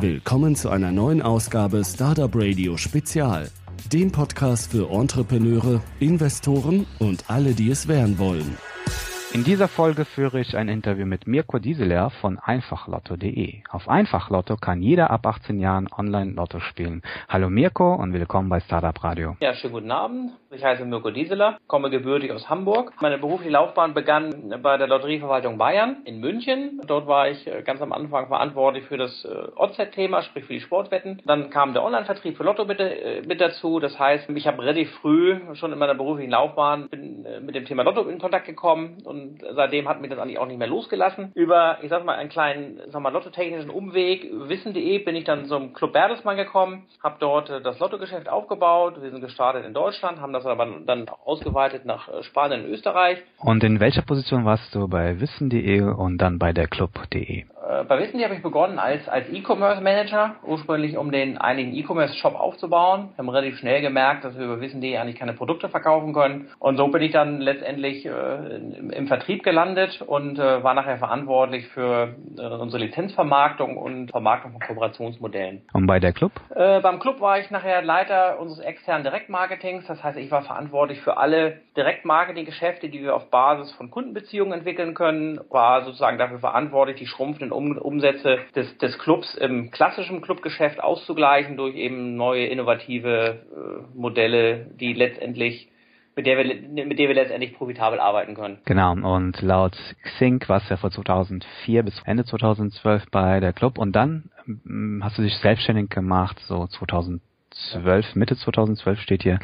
Willkommen zu einer neuen Ausgabe Startup Radio Spezial, dem Podcast für Entrepreneure, Investoren und alle, die es werden wollen. In dieser Folge führe ich ein Interview mit Mirko Dieseler von einfachlotto.de. Auf Einfachlotto kann jeder ab 18 Jahren Online-Lotto spielen. Hallo Mirko und willkommen bei Startup Radio. Ja, schönen guten Abend. Ich heiße Mirko Dieseler, komme gebürtig aus Hamburg. Meine berufliche Laufbahn begann bei der Lotterieverwaltung Bayern in München. Dort war ich äh, ganz am Anfang verantwortlich für das äh, OZ-Thema, sprich für die Sportwetten. Dann kam der Online-Vertrieb für Lotto mit, äh, mit dazu. Das heißt, ich habe relativ früh schon in meiner beruflichen Laufbahn bin mit dem Thema Lotto in Kontakt gekommen und seitdem hat mich das eigentlich auch nicht mehr losgelassen. Über, ich sag mal, einen kleinen, sag mal, lottotechnischen Umweg, wissen.de, bin ich dann zum Club Bertelsmann gekommen, habe dort das Lottogeschäft aufgebaut. Wir sind gestartet in Deutschland, haben das aber dann ausgeweitet nach äh, Spanien und Österreich. Und in welcher Position warst du bei wissen.de und dann bei der Club.de? Äh, bei Wissen habe ich begonnen als, als E-Commerce Manager, ursprünglich um den einigen E-Commerce Shop aufzubauen. Wir haben relativ schnell gemerkt, dass wir über Wissen.de eigentlich keine Produkte verkaufen können. Und so bin ich dann letztendlich äh, im, im, Vertrieb gelandet und äh, war nachher verantwortlich für äh, unsere Lizenzvermarktung und Vermarktung von Kooperationsmodellen. Und bei der Club? Äh, beim Club war ich nachher Leiter unseres externen Direktmarketings. Das heißt, ich war verantwortlich für alle Direktmarketing-Geschäfte, die wir auf Basis von Kundenbeziehungen entwickeln können, war sozusagen dafür verantwortlich, die schrumpfenden um Umsätze des, des Clubs im klassischen Clubgeschäft auszugleichen durch eben neue innovative äh, Modelle, die letztendlich mit der wir mit der wir letztendlich profitabel arbeiten können. Genau. Und laut Xing war es ja von 2004 bis Ende 2012 bei der Club. Und dann hm, hast du dich selbstständig gemacht so 2012 Mitte 2012 steht hier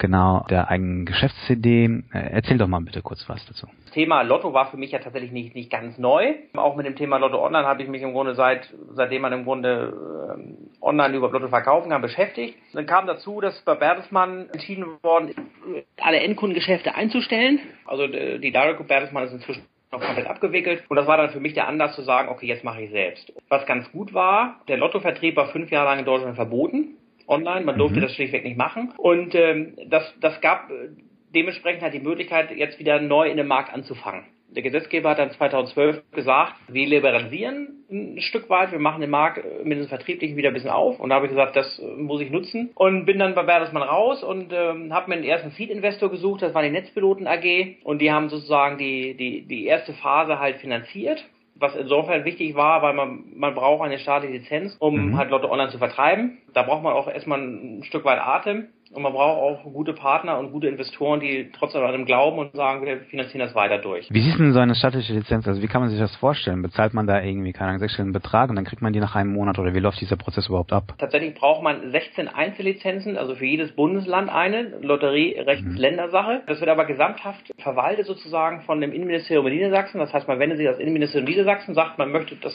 genau der eigenen Geschäftsidee. Äh, erzähl doch mal bitte kurz was dazu. Das Thema Lotto war für mich ja tatsächlich nicht, nicht ganz neu. Auch mit dem Thema Lotto Online habe ich mich im Grunde seit, seitdem man im Grunde äh, online über Lotto verkaufen kann, beschäftigt. Dann kam dazu, dass bei Bertelsmann entschieden worden ist, alle Endkundengeschäfte einzustellen. Also die Direct Group Bertelsmann ist inzwischen noch komplett abgewickelt. Und das war dann für mich der Anlass zu sagen, okay, jetzt mache ich selbst. Was ganz gut war, der Lottovertrieb war fünf Jahre lang in Deutschland verboten online. Man durfte mhm. das schlichtweg nicht machen. Und ähm, das, das gab äh, dementsprechend halt die Möglichkeit, jetzt wieder neu in den Markt anzufangen. Der Gesetzgeber hat dann 2012 gesagt, wir liberalisieren ein Stück weit, wir machen den Markt äh, mit dem Vertrieblichen wieder ein bisschen auf. Und da habe ich gesagt, das äh, muss ich nutzen. Und bin dann bei Bertelsmann raus und ähm, habe mir den ersten Seed-Investor gesucht, das war die Netzpiloten AG. Und die haben sozusagen die, die, die erste Phase halt finanziert was insofern wichtig war, weil man, man braucht eine staatliche Lizenz, um mhm. halt Lotto online zu vertreiben. Da braucht man auch erstmal ein Stück weit Atem. Und man braucht auch gute Partner und gute Investoren, die trotzdem an dem glauben und sagen, wir finanzieren das weiter durch. Wie sieht denn so eine staatliche Lizenz? Also wie kann man sich das vorstellen? Bezahlt man da irgendwie, keine Ahnung, sechsstelligen Betrag und dann kriegt man die nach einem Monat oder wie läuft dieser Prozess überhaupt ab? Tatsächlich braucht man 16 Einzellizenzen, also für jedes Bundesland eine, Lotterierechtsländersache. Mhm. Das wird aber gesamthaft verwaltet sozusagen von dem Innenministerium in Niedersachsen. Das heißt, man wendet sich das Innenministerium Niedersachsen, sagt, man möchte das,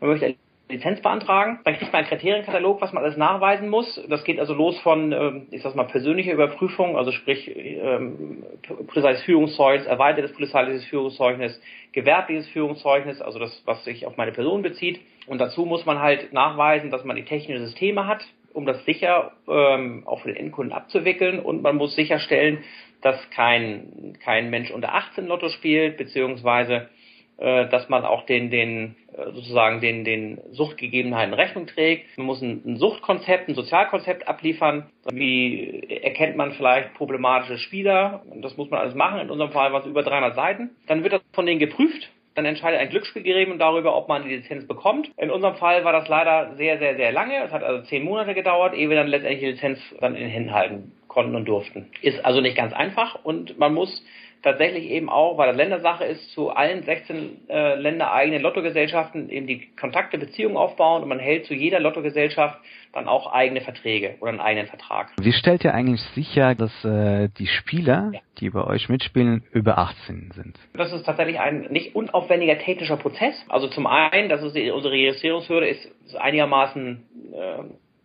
man möchte Lizenz beantragen. Dann kriegt man einen Kriterienkatalog, was man alles nachweisen muss. Das geht also los von, ähm, ich sag mal, persönlicher Überprüfung, also sprich ähm, polizeiliches Führungszeugnis, erweitertes polizeiliches Führungszeugnis, gewerbliches Führungszeugnis, also das, was sich auf meine Person bezieht. Und dazu muss man halt nachweisen, dass man die technischen Systeme hat, um das sicher ähm, auch für den Endkunden abzuwickeln. Und man muss sicherstellen, dass kein, kein Mensch unter 18 Lotto spielt, beziehungsweise dass man auch den, den äh, sozusagen den, den Suchtgegebenheiten Rechnung trägt. Man muss ein, ein Suchtkonzept, ein Sozialkonzept abliefern. Wie erkennt man vielleicht problematische Spieler? Das muss man alles machen. In unserem Fall waren es über 300 Seiten. Dann wird das von denen geprüft. Dann entscheidet ein Glücksspielgremium darüber, ob man die Lizenz bekommt. In unserem Fall war das leider sehr, sehr, sehr lange. Es hat also zehn Monate gedauert, ehe wir dann letztendlich die Lizenz dann in den Händen halten konnten und durften. Ist also nicht ganz einfach und man muss tatsächlich eben auch, weil das Ländersache ist, zu allen 16 äh, ländereigenen Lottogesellschaften eben die Kontakte, Beziehungen aufbauen und man hält zu jeder Lottogesellschaft dann auch eigene Verträge oder einen eigenen Vertrag. Wie stellt ihr eigentlich sicher, dass äh, die Spieler, ja. die bei euch mitspielen, über 18 sind? Das ist tatsächlich ein nicht unaufwendiger technischer Prozess. Also zum einen, das ist die, unsere Registrierungshürde ist, ist einigermaßen äh,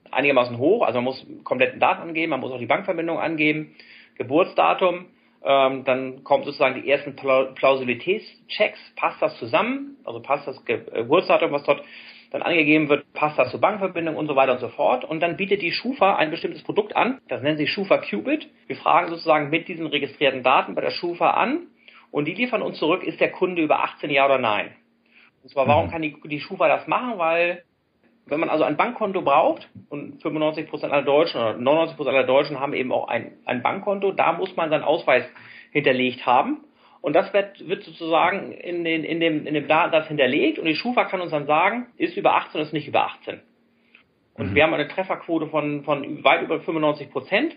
einigermaßen hoch. Also man muss kompletten Daten angeben, man muss auch die Bankverbindung angeben, Geburtsdatum, ähm, dann kommen sozusagen die ersten Plausibilitätschecks. Passt das zusammen? Also passt das Geburtsdatum, was dort dann angegeben wird, passt das zur Bankverbindung und so weiter und so fort. Und dann bietet die Schufa ein bestimmtes Produkt an. Das nennt sich Schufa Qubit. Wir fragen sozusagen mit diesen registrierten Daten bei der Schufa an und die liefern uns zurück, ist der Kunde über 18 Ja oder nein. Und zwar, warum mhm. kann die, die Schufa das machen? Weil Wenn man also ein Bankkonto braucht, und 95% aller Deutschen oder 99% aller Deutschen haben eben auch ein, ein Bankkonto, da muss man seinen Ausweis hinterlegt haben. Und das wird, wird sozusagen in, den, in, dem, in dem Datensatz hinterlegt und die Schufa kann uns dann sagen, ist über 18 oder ist nicht über 18. Und mhm. wir haben eine Trefferquote von, von weit über 95 Prozent.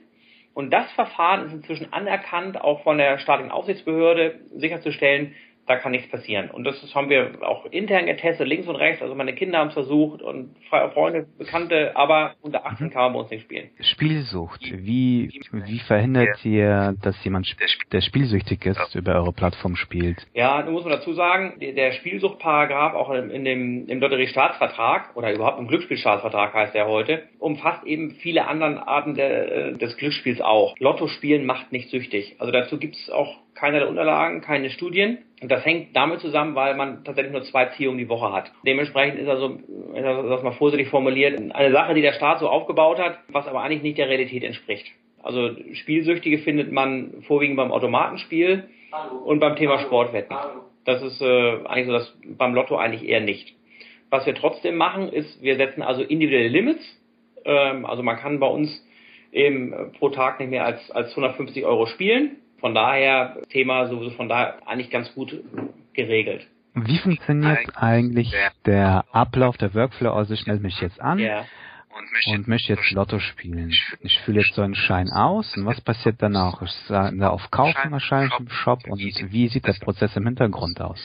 Und das Verfahren ist inzwischen anerkannt, auch von der staatlichen Aufsichtsbehörde sicherzustellen, da kann nichts passieren. Und das haben wir auch intern getestet, links und rechts. Also meine Kinder haben es versucht und Freunde, Bekannte, aber unter 18 mhm. kann man bei uns nicht spielen. Spielsucht. Wie, wie verhindert ihr, dass jemand, der spielsüchtig ist, über eure Plattform spielt? Ja, da muss man dazu sagen, der Spielsuchtparagraph auch in dem, im Lotteriestaatsvertrag oder überhaupt im Glücksspielstaatsvertrag heißt er heute, umfasst eben viele anderen Arten der, des Glücksspiels auch. Lotto spielen macht nicht süchtig. Also dazu gibt es auch keine Unterlagen, keine Studien. Und das hängt damit zusammen, weil man tatsächlich nur zwei Ziehungen die Woche hat. Dementsprechend ist also, das mal vorsichtig formuliert, eine Sache, die der Staat so aufgebaut hat, was aber eigentlich nicht der Realität entspricht. Also Spielsüchtige findet man vorwiegend beim Automatenspiel Hallo. und beim Thema Hallo. Sportwetten. Hallo. Das ist äh, eigentlich so das beim Lotto eigentlich eher nicht. Was wir trotzdem machen, ist, wir setzen also individuelle Limits. Ähm, also man kann bei uns eben pro Tag nicht mehr als, als 150 Euro spielen. Von daher, Thema sowieso von daher eigentlich ganz gut geregelt. Wie funktioniert eigentlich der Ablauf der Workflow? Also ich melde mich jetzt an. Ja und möchte, und möchte jetzt Lotto spielen. Ich fülle jetzt so einen Schein aus und was passiert danach? Ich sage auf Kaufen wahrscheinlich im Shop und wie sieht der Prozess im Hintergrund aus?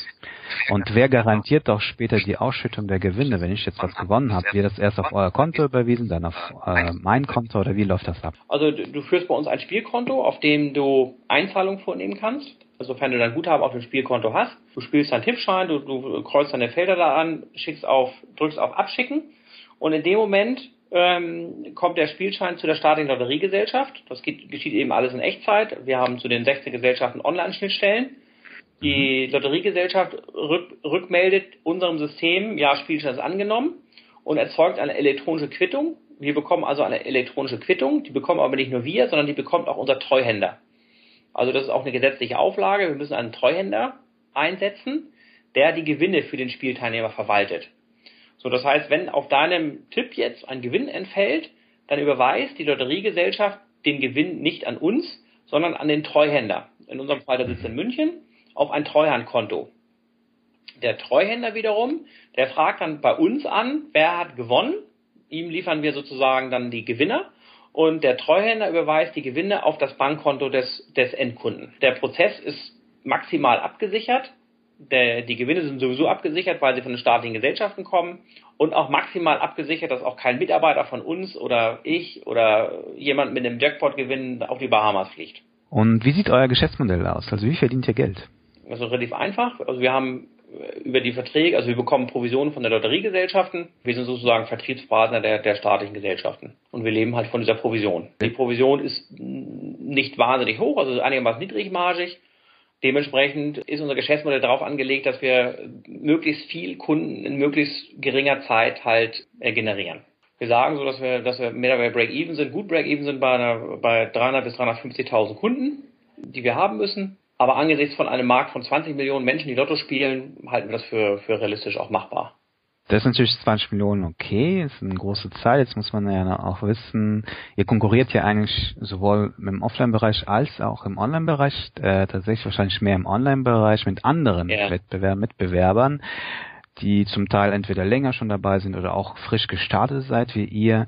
Und wer garantiert doch später die Ausschüttung der Gewinne, wenn ich jetzt was gewonnen habe? Wird das erst auf euer Konto überwiesen, dann auf äh, mein Konto oder wie läuft das ab? Also du führst bei uns ein Spielkonto, auf dem du Einzahlungen vornehmen kannst sofern du dein Guthaben auf dem Spielkonto hast. Du spielst deinen Tippschein, du, du kreuzt deine Felder da an, schickst auf, drückst auf Abschicken und in dem Moment ähm, kommt der Spielschein zu der staatlichen Lotteriegesellschaft. Das geht, geschieht eben alles in Echtzeit. Wir haben zu den 16 Gesellschaften Online-Schnittstellen. Die mhm. Lotteriegesellschaft rück, rückmeldet unserem System, ja, Spielschein ist angenommen und erzeugt eine elektronische Quittung. Wir bekommen also eine elektronische Quittung. Die bekommen aber nicht nur wir, sondern die bekommt auch unser Treuhänder. Also das ist auch eine gesetzliche Auflage. Wir müssen einen Treuhänder einsetzen, der die Gewinne für den Spielteilnehmer verwaltet. So, das heißt, wenn auf deinem Tipp jetzt ein Gewinn entfällt, dann überweist die Lotteriegesellschaft den Gewinn nicht an uns, sondern an den Treuhänder. In unserem Fall, der sitzt in München, auf ein Treuhandkonto. Der Treuhänder wiederum, der fragt dann bei uns an, wer hat gewonnen. Ihm liefern wir sozusagen dann die Gewinner und der Treuhänder überweist die Gewinne auf das Bankkonto des, des Endkunden. Der Prozess ist maximal abgesichert der, die Gewinne sind sowieso abgesichert, weil sie von den staatlichen Gesellschaften kommen und auch maximal abgesichert, dass auch kein Mitarbeiter von uns oder ich oder jemand mit einem Jackpot-Gewinn auf die Bahamas fliegt. Und wie sieht euer Geschäftsmodell aus? Also wie verdient ihr Geld? Also relativ einfach. Also wir haben äh, über die Verträge, also wir bekommen Provisionen von der Lotteriegesellschaften. Wir sind sozusagen Vertriebspartner der, der staatlichen Gesellschaften. Und wir leben halt von dieser Provision. Die Provision ist nicht wahnsinnig hoch, also einigermaßen niedrigmargig. Dementsprechend ist unser Geschäftsmodell darauf angelegt, dass wir möglichst viel Kunden in möglichst geringer Zeit halt äh, generieren. Wir sagen so, dass wir, dass wir mehr bei Break-Even sind, gut Break-Even sind bei, einer, bei 300 bis 350.000 Kunden, die wir haben müssen. Aber angesichts von einem Markt von 20 Millionen Menschen, die Lotto spielen, halten wir das für, für realistisch auch machbar. Das ist natürlich 20 Millionen okay, ist eine große Zahl. Jetzt muss man ja auch wissen, ihr konkurriert ja eigentlich sowohl im Offline-Bereich als auch im Online-Bereich, äh, tatsächlich wahrscheinlich mehr im Online-Bereich mit anderen ja. Wettbewerb Mitbewerbern, die zum Teil entweder länger schon dabei sind oder auch frisch gestartet seid wie ihr.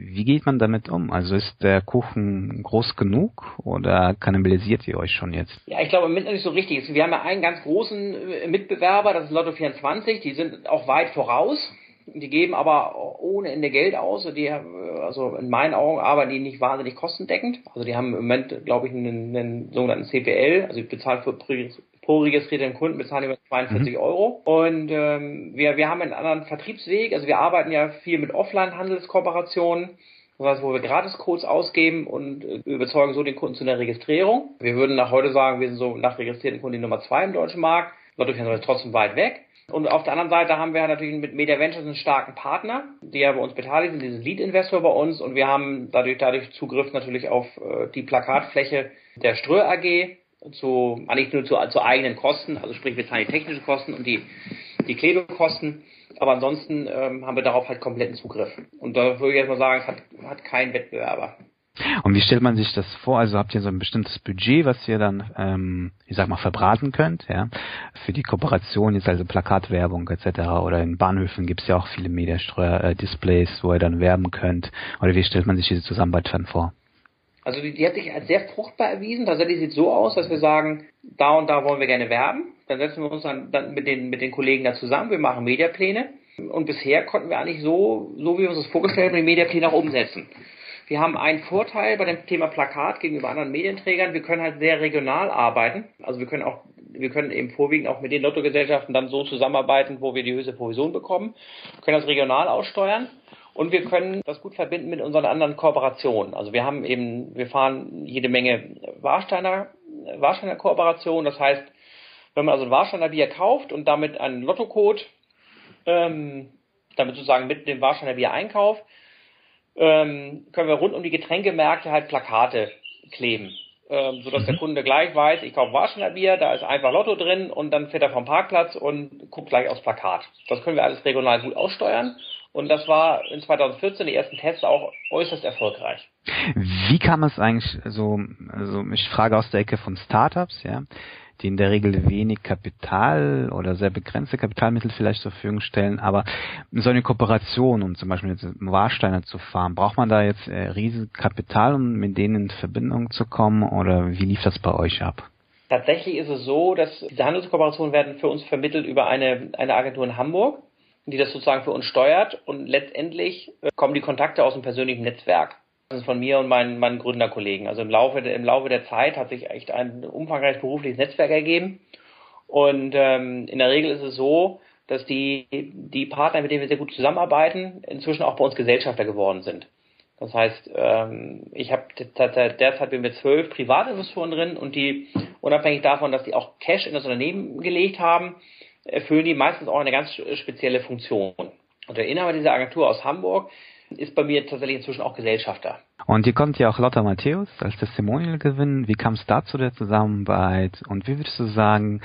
Wie geht man damit um? Also ist der Kuchen groß genug oder kannibalisiert ihr euch schon jetzt? Ja, ich glaube, im Moment nicht so richtig. Wir haben ja einen ganz großen äh, Mitbewerber, das ist Lotto 24, die sind auch weit voraus. Die geben aber ohne Ende Geld aus. Die, äh, also in meinen Augen arbeiten die nicht wahnsinnig kostendeckend. Also die haben im Moment, glaube ich, einen, einen sogenannten CPL, also bezahlt für pro registrierten Kunden bezahlen wir 42 mhm. Euro. Und ähm, wir, wir haben einen anderen Vertriebsweg. Also wir arbeiten ja viel mit Offline-Handelskooperationen. Das heißt, wo wir Gratiscodes ausgeben und äh, überzeugen so den Kunden zu einer Registrierung. Wir würden nach heute sagen, wir sind so nach registrierten Kunden die Nummer zwei im deutschen Markt. Dadurch sind wir trotzdem weit weg. Und auf der anderen Seite haben wir natürlich mit Media Ventures einen starken Partner, die ja bei uns beteiligt sind, diesen Lead-Investor bei uns. Und wir haben dadurch, dadurch Zugriff natürlich auf äh, die Plakatfläche der Ströer AG, zu, eigentlich nur zu, zu eigenen Kosten, also sprich wir zahlen die technischen Kosten und die, die Klebekosten. Aber ansonsten ähm, haben wir darauf halt kompletten Zugriff. Und da würde ich jetzt mal sagen, es hat, hat kein Wettbewerber. Und wie stellt man sich das vor? Also habt ihr so ein bestimmtes Budget, was ihr dann, ähm, ich sag mal, verbraten könnt, ja, für die Kooperation, jetzt also Plakatwerbung etc. Oder in Bahnhöfen gibt es ja auch viele Mediastreuer-Displays, wo ihr dann werben könnt. Oder wie stellt man sich diese Zusammenarbeit dann vor? Also die, die hat sich als sehr fruchtbar erwiesen. Tatsächlich sieht es so aus, dass wir sagen, da und da wollen wir gerne werben. Dann setzen wir uns dann, dann mit, den, mit den Kollegen da zusammen. Wir machen Mediapläne. Und bisher konnten wir eigentlich so, so wie wir uns das vorgestellt haben, die Mediapläne auch umsetzen. Wir haben einen Vorteil bei dem Thema Plakat gegenüber anderen Medienträgern. Wir können halt sehr regional arbeiten. Also wir können auch, wir können eben vorwiegend auch mit den Lottogesellschaften dann so zusammenarbeiten, wo wir die höchste Provision bekommen. Wir können das regional aussteuern. Und wir können das gut verbinden mit unseren anderen Kooperationen. Also wir haben eben, wir fahren jede Menge Warsteiner, Warsteiner Kooperationen. Das heißt, wenn man also ein Warsteiner Bier kauft und damit einen Lottocode, ähm, damit sozusagen mit dem Warsteiner Bier einkauft, ähm, können wir rund um die Getränkemärkte halt Plakate kleben. Ähm, sodass mhm. der Kunde gleich weiß, ich kaufe Warsteiner Bier, da ist einfach Lotto drin und dann fährt er vom Parkplatz und guckt gleich aufs Plakat. Das können wir alles regional gut aussteuern und das war in 2014 die ersten Tests auch äußerst erfolgreich. Wie kam es eigentlich so, also ich frage aus der Ecke von Startups, ja, die in der Regel wenig Kapital oder sehr begrenzte Kapitalmittel vielleicht zur Verfügung stellen, aber so eine Kooperation, um zum Beispiel jetzt Warsteiner zu fahren, braucht man da jetzt äh, riesen Kapital, um mit denen in Verbindung zu kommen oder wie lief das bei euch ab? Tatsächlich ist es so, dass diese Handelskooperationen werden für uns vermittelt über eine, eine Agentur in Hamburg die das sozusagen für uns steuert und letztendlich äh, kommen die Kontakte aus dem persönlichen Netzwerk. Das ist von mir und meinen, meinen Gründerkollegen. Also im Laufe, im Laufe der Zeit hat sich echt ein umfangreiches berufliches Netzwerk ergeben. Und ähm, in der Regel ist es so, dass die, die Partner, mit denen wir sehr gut zusammenarbeiten, inzwischen auch bei uns Gesellschafter geworden sind. Das heißt, ähm, ich habe derzeit bin wir zwölf Privatinvestoren drin und die, unabhängig davon, dass die auch Cash in das Unternehmen gelegt haben, erfüllen die meistens auch eine ganz spezielle Funktion. Und der Inhaber dieser Agentur aus Hamburg ist bei mir tatsächlich inzwischen auch Gesellschafter. Und ihr konntet ja auch Lotta Matthäus als Testimonial gewinnen. Wie kam es da zu der Zusammenarbeit? Und wie würdest du sagen,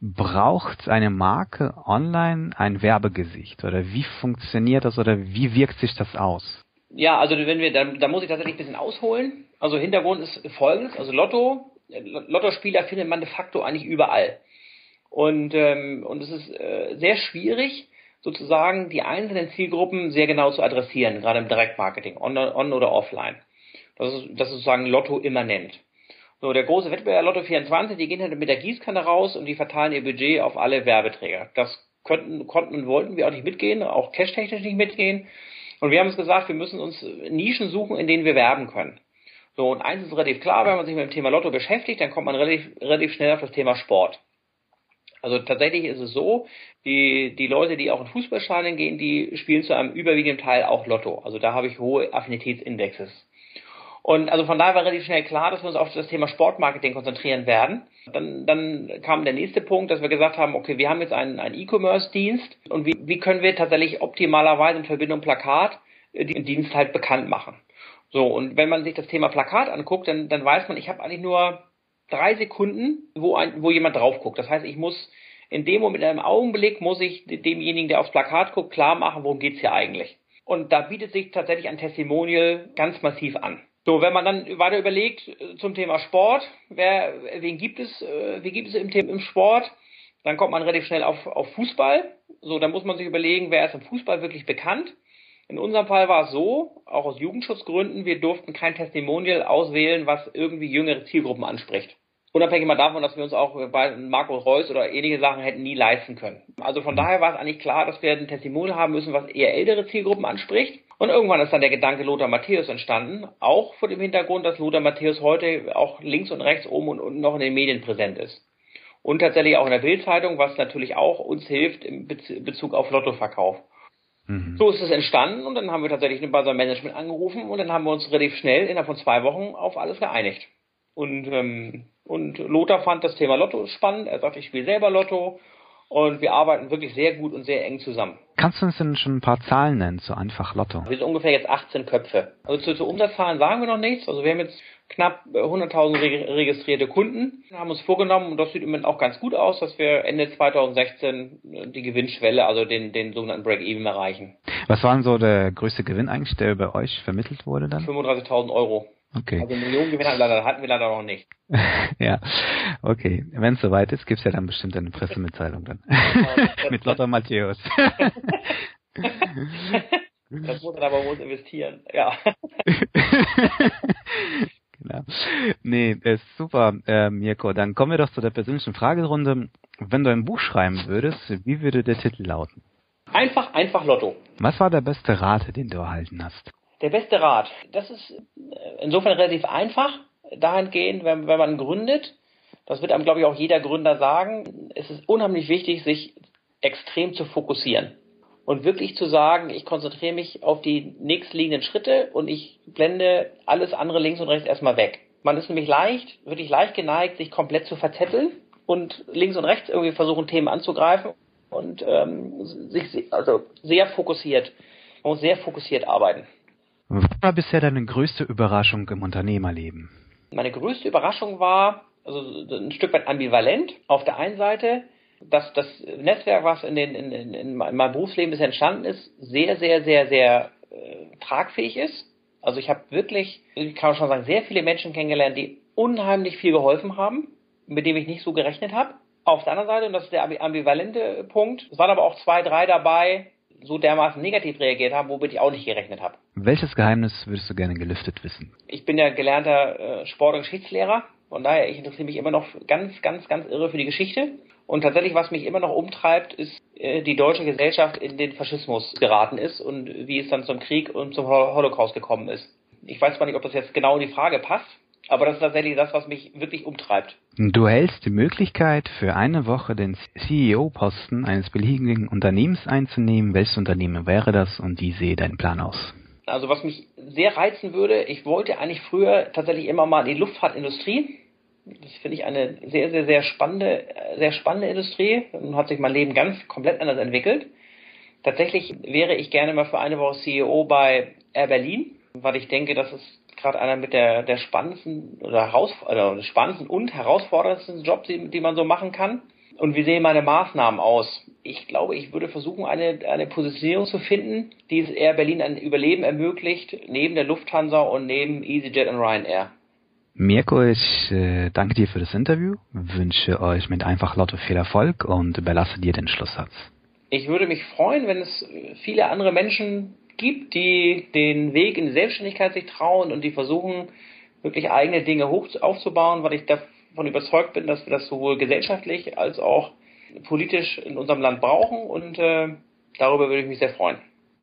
braucht eine Marke online ein Werbegesicht? Oder wie funktioniert das oder wie wirkt sich das aus? Ja, also wenn wir, da, da muss ich tatsächlich ein bisschen ausholen. Also Hintergrund ist folgendes, also Lotto, Lottospieler findet man de facto eigentlich überall. Und, ähm, und es ist äh, sehr schwierig, sozusagen die einzelnen Zielgruppen sehr genau zu adressieren, gerade im Direktmarketing, on, on oder offline. Das ist, das ist sozusagen Lotto immanent. So, der große Wettbewerb Lotto 24, die gehen halt mit der Gießkanne raus und die verteilen ihr Budget auf alle Werbeträger. Das könnten, konnten und wollten wir auch nicht mitgehen, auch cash-technisch nicht mitgehen. Und wir haben uns gesagt, wir müssen uns Nischen suchen, in denen wir werben können. So, und eins ist relativ klar, wenn man sich mit dem Thema Lotto beschäftigt, dann kommt man relativ, relativ schnell auf das Thema Sport. Also tatsächlich ist es so, die, die Leute, die auch in Fußballstadien gehen, die spielen zu einem überwiegenden Teil auch Lotto. Also da habe ich hohe Affinitätsindexes. Und also von daher war relativ schnell klar, dass wir uns auf das Thema Sportmarketing konzentrieren werden. Dann, dann kam der nächste Punkt, dass wir gesagt haben, okay, wir haben jetzt einen, einen E-Commerce-Dienst und wie, wie können wir tatsächlich optimalerweise in Verbindung Plakat äh, den Dienst halt bekannt machen. So, und wenn man sich das Thema Plakat anguckt, dann, dann weiß man, ich habe eigentlich nur drei Sekunden, wo, ein, wo jemand drauf guckt. Das heißt, ich muss in dem Moment, in einem Augenblick, muss ich demjenigen, der aufs Plakat guckt, klar machen, worum geht's hier eigentlich. Und da bietet sich tatsächlich ein Testimonial ganz massiv an. So, wenn man dann weiter überlegt äh, zum Thema Sport, wer, wen gibt es, äh, wie gibt es im, im Sport, dann kommt man relativ schnell auf, auf Fußball. So, dann muss man sich überlegen, wer ist im Fußball wirklich bekannt. In unserem Fall war es so, auch aus Jugendschutzgründen, wir durften kein Testimonial auswählen, was irgendwie jüngere Zielgruppen anspricht. Unabhängig mal davon, dass wir uns auch bei Marco Reus oder ähnliche Sachen hätten nie leisten können. Also von daher war es eigentlich klar, dass wir ein Testimonial haben müssen, was eher ältere Zielgruppen anspricht. Und irgendwann ist dann der Gedanke Lothar Matthäus entstanden, auch vor dem Hintergrund, dass Lothar Matthäus heute auch links und rechts oben und unten noch in den Medien präsent ist. Und tatsächlich auch in der Bildzeitung, was natürlich auch uns hilft im Bezug auf Lottoverkauf. Mhm. So ist es entstanden und dann haben wir tatsächlich bei unserem Management angerufen und dann haben wir uns relativ schnell innerhalb von zwei Wochen auf alles geeinigt. Und, ähm, und Lothar fand das Thema Lotto spannend. Er sagte, ich spiele selber Lotto. Und wir arbeiten wirklich sehr gut und sehr eng zusammen. Kannst du uns denn schon ein paar Zahlen nennen, so einfach Lotto? Wir sind ungefähr jetzt 18 Köpfe. Also zu, zu Umsatzzahlen sagen wir noch nichts. Also wir haben jetzt knapp 100.000 registrierte Kunden. Wir haben uns vorgenommen, und das sieht im Moment auch ganz gut aus, dass wir Ende 2016 die Gewinnschwelle, also den, den sogenannten Break-Even erreichen. Was war denn so der größte Gewinn eigentlich, der bei euch vermittelt wurde dann? 35.000 Euro. Okay. Also Millionengewinn hatten wir leider noch nicht. ja, okay. Wenn es soweit ist, gibt's ja dann bestimmt eine Pressemitteilung dann. Mit Lothar Matthäus. das muss man aber wohl investieren, ja. Nee, ist super, äh, Mirko. Dann kommen wir doch zu der persönlichen Fragerunde. Wenn du ein Buch schreiben würdest, wie würde der Titel lauten? Einfach, einfach Lotto. Was war der beste Rat, den du erhalten hast? Der beste Rat, das ist insofern relativ einfach, dahingehend, wenn, wenn man gründet, das wird einem, glaube ich, auch jeder Gründer sagen, es ist unheimlich wichtig, sich extrem zu fokussieren und wirklich zu sagen, ich konzentriere mich auf die nächstliegenden Schritte und ich blende alles andere links und rechts erstmal weg. Man ist nämlich leicht, wirklich leicht geneigt, sich komplett zu verzetteln und links und rechts irgendwie versuchen, Themen anzugreifen und ähm, sich also sehr fokussiert, man muss sehr fokussiert arbeiten. Was war bisher deine größte Überraschung im Unternehmerleben? Meine größte Überraschung war, also ein Stück weit ambivalent. Auf der einen Seite, dass das Netzwerk, was in, den, in, in, in meinem Berufsleben bisher entstanden ist, sehr, sehr, sehr, sehr äh, tragfähig ist. Also ich habe wirklich, ich kann schon sagen, sehr viele Menschen kennengelernt, die unheimlich viel geholfen haben, mit dem ich nicht so gerechnet habe. Auf der anderen Seite, und das ist der ambivalente Punkt, es waren aber auch zwei, drei dabei, so dermaßen negativ reagiert haben, womit ich auch nicht gerechnet habe. Welches Geheimnis würdest du gerne gelüftet wissen? Ich bin ja gelernter äh, Sport- und Geschichtslehrer. Von daher, ich interessiere mich immer noch ganz, ganz, ganz irre für die Geschichte. Und tatsächlich, was mich immer noch umtreibt, ist, äh, die deutsche Gesellschaft in den Faschismus geraten ist und wie es dann zum Krieg und zum Holocaust gekommen ist. Ich weiß zwar nicht, ob das jetzt genau in die Frage passt, aber das ist tatsächlich das, was mich wirklich umtreibt. Du hältst die Möglichkeit, für eine Woche den CEO-Posten eines beliebigen Unternehmens einzunehmen. Welches Unternehmen wäre das und wie sehe dein Plan aus? Also was mich sehr reizen würde, ich wollte eigentlich früher tatsächlich immer mal in die Luftfahrtindustrie. Das finde ich eine sehr, sehr, sehr spannende, sehr spannende Industrie. Nun hat sich mein Leben ganz komplett anders entwickelt. Tatsächlich wäre ich gerne mal für eine Woche CEO bei Air Berlin, weil ich denke, das ist gerade einer mit der, der spannendsten oder heraus, also spannendsten und herausforderndsten Job, die, die man so machen kann. Und wie sehen meine Maßnahmen aus? Ich glaube, ich würde versuchen, eine, eine Positionierung zu finden, die es Air Berlin ein Überleben ermöglicht, neben der Lufthansa und neben EasyJet und Ryanair. Mirko, ich äh, danke dir für das Interview, wünsche euch mit einfach Lotto viel Erfolg und überlasse dir den Schlusssatz. Ich würde mich freuen, wenn es viele andere Menschen gibt, die den Weg in die Selbstständigkeit sich trauen und die versuchen, wirklich eigene Dinge hoch aufzubauen, weil ich davon überzeugt bin, dass wir das sowohl gesellschaftlich als auch politisch in unserem Land brauchen und äh, darüber würde ich mich sehr freuen.